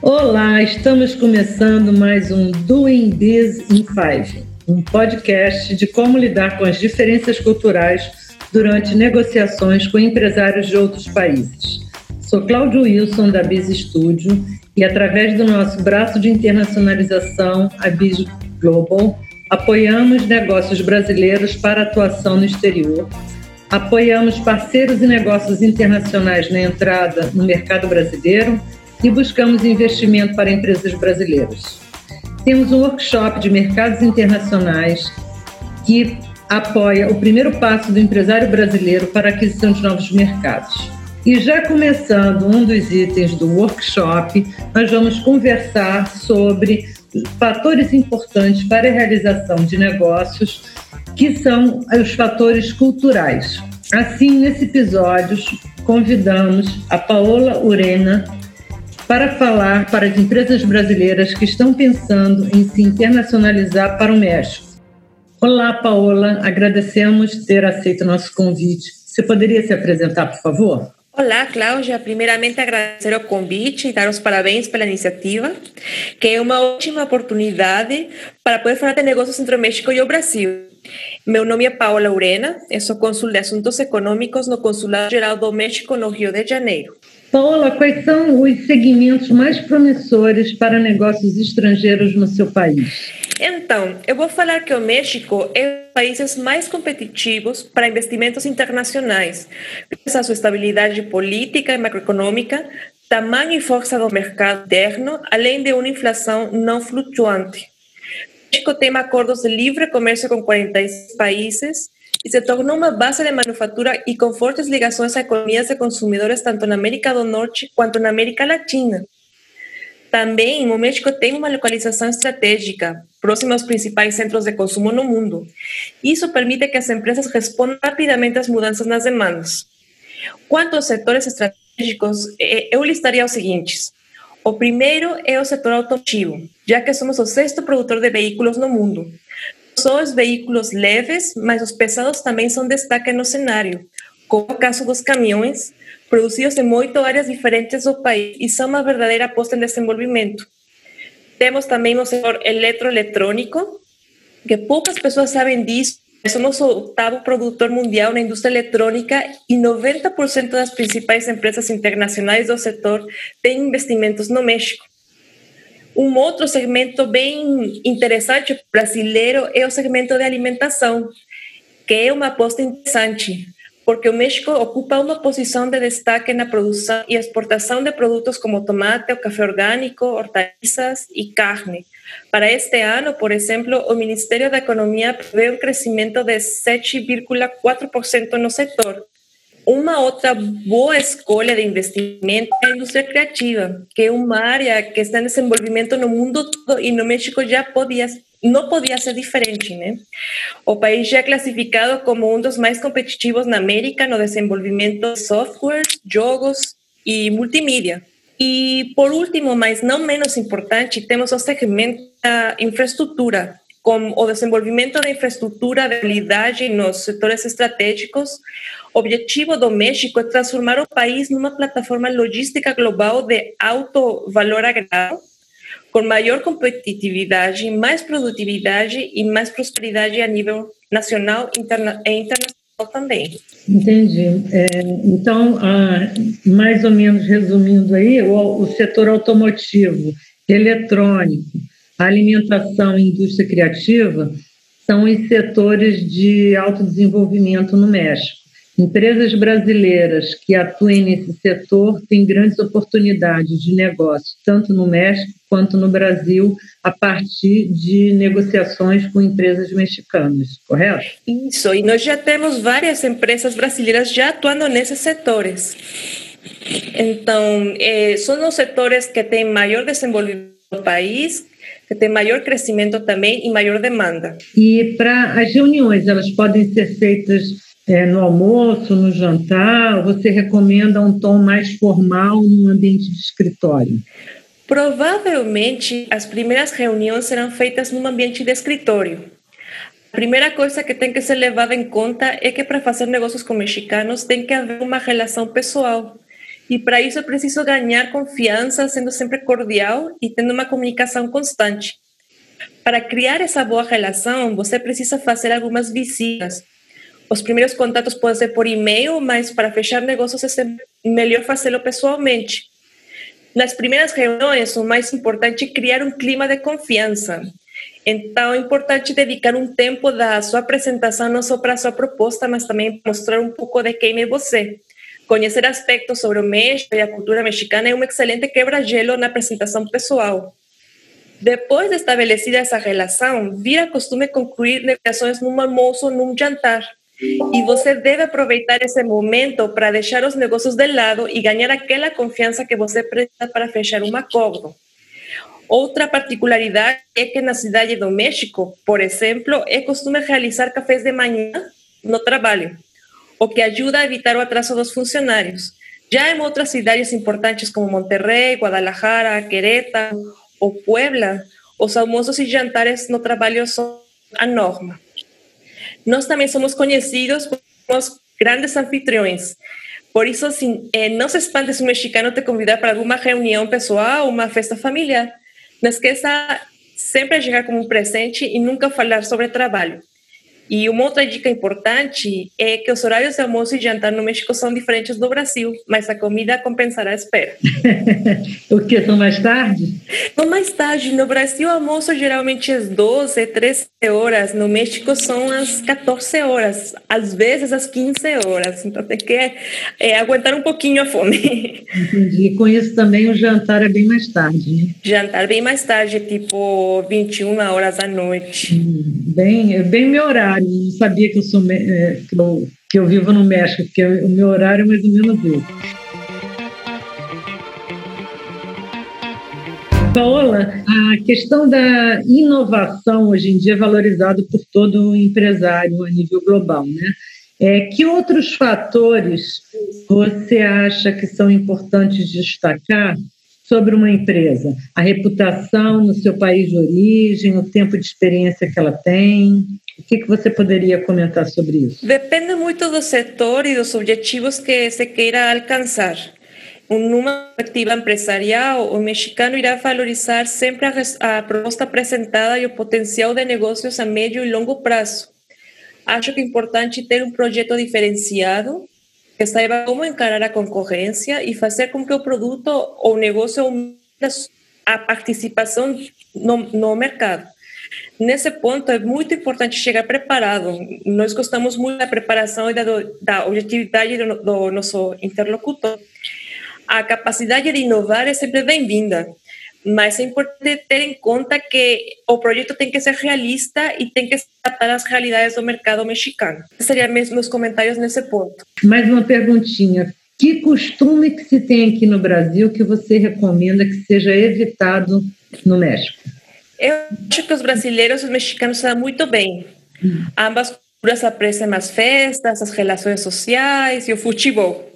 Olá, estamos começando mais um Doing This in Five, um podcast de como lidar com as diferenças culturais durante negociações com empresários de outros países. Sou Cláudio Wilson, da Biz Studio, e através do nosso braço de internacionalização, a Biz Global, apoiamos negócios brasileiros para atuação no exterior, apoiamos parceiros e negócios internacionais na entrada no mercado brasileiro e buscamos investimento para empresas brasileiras. Temos um workshop de mercados internacionais que apoia o primeiro passo do empresário brasileiro para a aquisição de novos mercados. E já começando um dos itens do workshop, nós vamos conversar sobre fatores importantes para a realização de negócios, que são os fatores culturais. Assim, nesse episódio, convidamos a Paola Urena para falar para as empresas brasileiras que estão pensando em se internacionalizar para o México. Olá, Paola, agradecemos ter aceito o nosso convite. Você poderia se apresentar, por favor? Olá, Cláudia. Primeiramente, agradecer o convite e dar os parabéns pela iniciativa, que é uma ótima oportunidade para poder falar de negócios entre o México e o Brasil. Meu nome é Paola Urena, sou cônsul de Assuntos Econômicos no Consulado Geral do México, no Rio de Janeiro. Paola, quais são os segmentos mais promissores para negócios estrangeiros no seu país? Então, eu vou falar que o México é um dos países mais competitivos para investimentos internacionais, graças à sua estabilidade política e macroeconômica, tamanho e força do mercado interno, além de uma inflação não flutuante. O México tem acordos de livre comércio com 46 países e se tornou uma base de manufatura e com fortes ligações a economias de consumidores tanto na América do Norte quanto na América Latina. Também o México tem uma localização estratégica, próxima aos principais centros de consumo no mundo. Isso permite que as empresas respondam rapidamente às mudanças nas demandas. Quanto aos setores estratégicos, eh, eu listaria os seguintes. O primeiro é o setor automotivo, já que somos o sexto produtor de veículos no mundo. Só os veículos leves, mas os pesados também são destaque no cenário, como o caso dos caminhões, produzidos em oito áreas diferentes do país e são uma verdadeira aposta em desenvolvimento. Temos também o setor eletroeletrônico, que poucas pessoas sabem disso. Somos o oitavo produtor mundial na indústria eletrônica e 90% das principais empresas internacionais do setor têm investimentos no México. Um outro segmento bem interessante brasileiro é o segmento de alimentação, que é uma aposta interessante porque México ocupa uma posição de destaque na produção e exportação de produtos como tomate, o café orgânico, hortaliças e carne. Para este ano, por exemplo, o Ministério da Economia prevê um crescimento de 7,4% no setor. Uma outra boa escolha de investimento é a indústria criativa, que é uma área que está em desenvolvimento no mundo todo e no México já podia não podia ser diferente, né? O país já é classificado como um dos mais competitivos na América no desenvolvimento de softwares, jogos e multimídia. E, por último, mas não menos importante, temos o segmento da infraestrutura, com o desenvolvimento da infraestrutura de qualidade nos setores estratégicos. O objetivo do México é transformar o país numa plataforma logística global de alto valor agregado, com maior competitividade, mais produtividade e mais prosperidade a nível nacional interna e internacional também. Entendi. É, então, ah, mais ou menos resumindo aí, o, o setor automotivo, eletrônico, alimentação e indústria criativa são os setores de alto desenvolvimento no México. Empresas brasileiras que atuem nesse setor têm grandes oportunidades de negócio, tanto no México quanto no Brasil, a partir de negociações com empresas mexicanas, correto? Isso, e nós já temos várias empresas brasileiras já atuando nesses setores. Então, eh, são os setores que têm maior desenvolvimento no país, que tem maior crescimento também e maior demanda. E para as reuniões, elas podem ser feitas é, no almoço, no jantar? Você recomenda um tom mais formal no ambiente de escritório? Provavelmente as primeiras reuniões serão feitas num ambiente de escritório. A primeira coisa que tem que ser levada em conta é que para fazer negócios com mexicanos tem que haver uma relação pessoal. E para isso é preciso ganhar confiança, sendo sempre cordial e tendo uma comunicação constante. Para criar essa boa relação, você precisa fazer algumas visitas. Os primeiros contatos podem ser por e-mail, mas para fechar negócios é melhor fazê-lo pessoalmente. Nas primeiras reuniões, o mais importante é criar um clima de confiança. Então, é importante dedicar um tempo da sua apresentação, não só para a sua proposta, mas também mostrar um pouco de quem é você. Conhecer aspectos sobre o México e a cultura mexicana é um excelente quebra-gelo na apresentação pessoal. Depois de estabelecida essa relação, vira costume concluir negociações num almoço ou num jantar. E você deve aproveitar esse momento para deixar os negócios de lado e ganhar aquela confiança que você precisa para fechar um acordo. Outra particularidade é que na cidade do México, por exemplo, é costume realizar cafés de manhã no trabalho, o que ajuda a evitar o atraso dos funcionários. Já em outras cidades importantes como Monterrey, Guadalajara, Querétaro ou Puebla, os almoços e jantares no trabalho são a norma. Nós também somos conhecidos os grandes anfitriões. Por isso, assim, eh, não se espante se um mexicano te convidar para alguma reunião pessoal uma festa familiar. Não esqueça sempre chegar como um presente e nunca falar sobre trabalho. E uma outra dica importante é que os horários de almoço e jantar no México são diferentes do Brasil, mas a comida compensará a espera. o que? São mais tarde? São mais tarde. No Brasil, o almoço geralmente é às 12, 13 horas. No México, são às 14 horas. Às vezes, às 15 horas. Então, tem que é, aguentar um pouquinho a fome. Entendi. Com isso também, o jantar é bem mais tarde, né? Jantar bem mais tarde, tipo 21 horas da noite. Hum, bem, bem meu horário não sabia que eu, sou, é, que eu, que eu vivo no México, porque o meu horário é mais ou menos esse. Paola, a questão da inovação hoje em dia é valorizada por todo empresário a nível global, né? É, que outros fatores você acha que são importantes destacar sobre uma empresa? A reputação no seu país de origem, o tempo de experiência que ela tem? O que, que você poderia comentar sobre isso? Depende muito do setor e dos objetivos que se queira alcançar. Numa perspectiva empresarial, o mexicano irá valorizar sempre a, a proposta apresentada e o potencial de negócios a médio e longo prazo. Acho que é importante ter um projeto diferenciado, que saiba como encarar a concorrência e fazer com que o produto ou negócio aumente a participação no, no mercado. Nesse ponto, é muito importante chegar preparado. Nós gostamos muito da preparação e da, da objetividade do, do nosso interlocutor. A capacidade de inovar é sempre bem-vinda, mas é importante ter em conta que o projeto tem que ser realista e tem que adaptar às realidades do mercado mexicano. Seriam meus comentários nesse ponto. Mais uma perguntinha. Que costume que se tem aqui no Brasil que você recomenda que seja evitado no México? Eu acho que os brasileiros e os mexicanos estão muito bem. Ambas culturas apreciam as festas, as relações sociais e o futebol.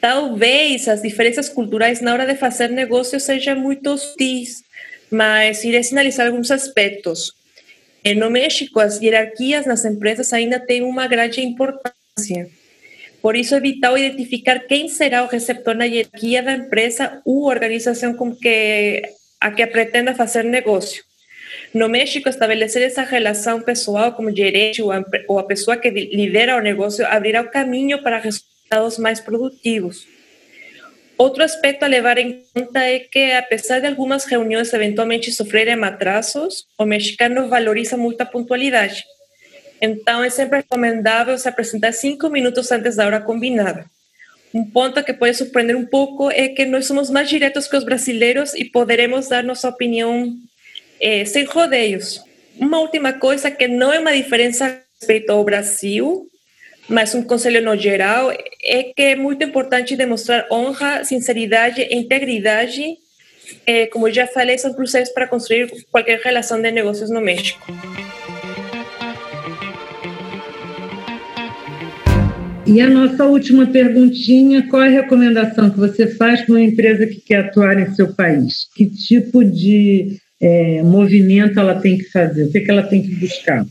Talvez as diferenças culturais na hora de fazer negócios sejam muito hostis, mas irei sinalizar alguns aspectos. No México, as hierarquias nas empresas ainda têm uma grande importância. Por isso, é vital identificar quem será o receptor na hierarquia da empresa ou organização com que a que pretenda fazer negócio. No México, estabelecer essa relação pessoal como gerente ou a pessoa que lidera o negócio abrirá o caminho para resultados mais produtivos. Outro aspecto a levar em conta é que, apesar de algumas reuniões eventualmente sofrerem atrasos, o mexicano valoriza muito a pontualidade. Então, é sempre recomendável se apresentar cinco minutos antes da hora combinada. Um ponto que pode surpreender um pouco é que nós somos mais diretos que os brasileiros e poderemos dar nossa opinião é, sem rodeios. Uma última coisa que não é uma diferença respeito ao Brasil, mas um conselho no geral é que é muito importante demonstrar honra, sinceridade e integridade. É, como já falei, são cruciais para construir qualquer relação de negócios no México. E a nossa última perguntinha: qual é a recomendação que você faz para uma empresa que quer atuar em seu país? Que tipo de é, movimento ela tem que fazer, o que, que ela tem que buscar?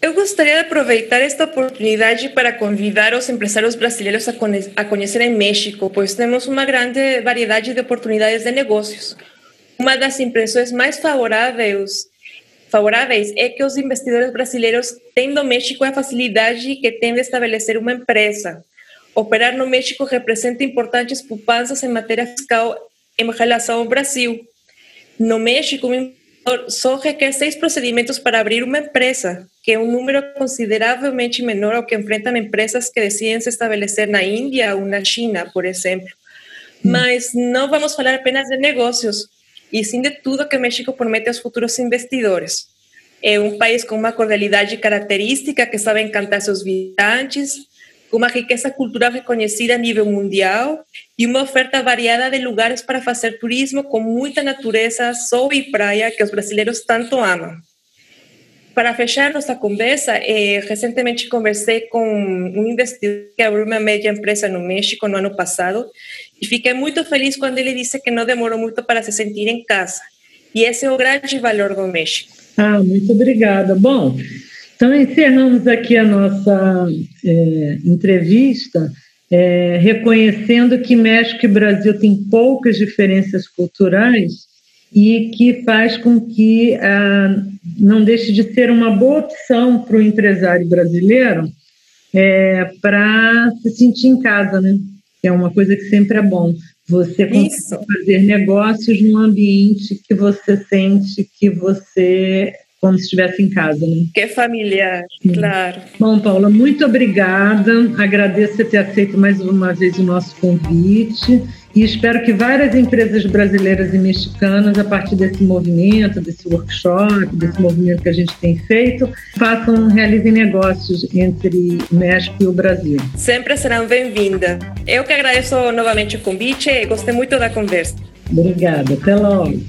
Eu gostaria de aproveitar esta oportunidade para convidar os empresários brasileiros a, conhecer, a conhecerem México, pois temos uma grande variedade de oportunidades de negócios. Uma das impressões mais favoráveis, favoráveis é que os investidores brasileiros têm no México a facilidade que têm de estabelecer uma empresa. Operar no México representa importantes poupanças em matéria fiscal em relação ao Brasil. No México, um só requer seis procedimentos para abrir uma empresa, que é um número consideravelmente menor ao que enfrentam empresas que decidem se estabelecer na Índia ou na China, por exemplo. Hum. Mas não vamos falar apenas de negócios, e sim de que México promete aos futuros investidores. É um país com uma cordialidade característica que sabe encantar seus visitantes, com uma riqueza cultural reconhecida a nível mundial e uma oferta variada de lugares para fazer turismo com muita natureza, sol e praia que os brasileiros tanto amam. Para fechar nossa conversa, eh, recentemente conversei com um investidor que abriu uma média empresa no México no ano passado e fiquei muito feliz quando ele disse que não demorou muito para se sentir em casa. E esse é o grande valor do México. Ah, muito obrigada. Bom, então, encerramos aqui a nossa é, entrevista, é, reconhecendo que México e Brasil têm poucas diferenças culturais e que faz com que ah, não deixe de ser uma boa opção para o empresário brasileiro é, para se sentir em casa, né? É uma coisa que sempre é bom. Você fazer negócios num ambiente que você sente que você se estivesse em casa, né? Que familiar, Sim. claro. Bom, Paula, muito obrigada. Agradeço você ter aceito mais uma vez o nosso convite e espero que várias empresas brasileiras e mexicanas, a partir desse movimento, desse workshop, desse movimento que a gente tem feito, façam, realizem negócios entre o México e o Brasil. Sempre serão bem-vindas. Eu que agradeço novamente o convite e gostei muito da conversa. Obrigada. Até logo.